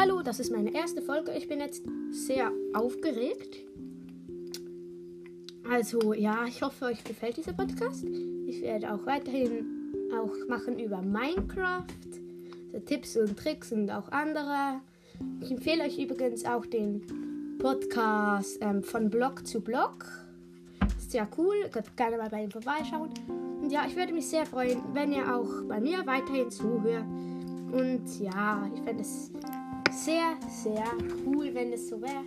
Hallo, das ist meine erste Folge. Ich bin jetzt sehr aufgeregt. Also ja, ich hoffe, euch gefällt dieser Podcast. Ich werde auch weiterhin auch machen über Minecraft, so Tipps und Tricks und auch andere. Ich empfehle euch übrigens auch den Podcast ähm, von Blog zu Blog. Ist sehr cool, könnt gerne mal bei ihm vorbeischauen. Und ja, ich würde mich sehr freuen, wenn ihr auch bei mir weiterhin zuhört. Und ja, ich fände es sehr, sehr cool, wenn es so wäre.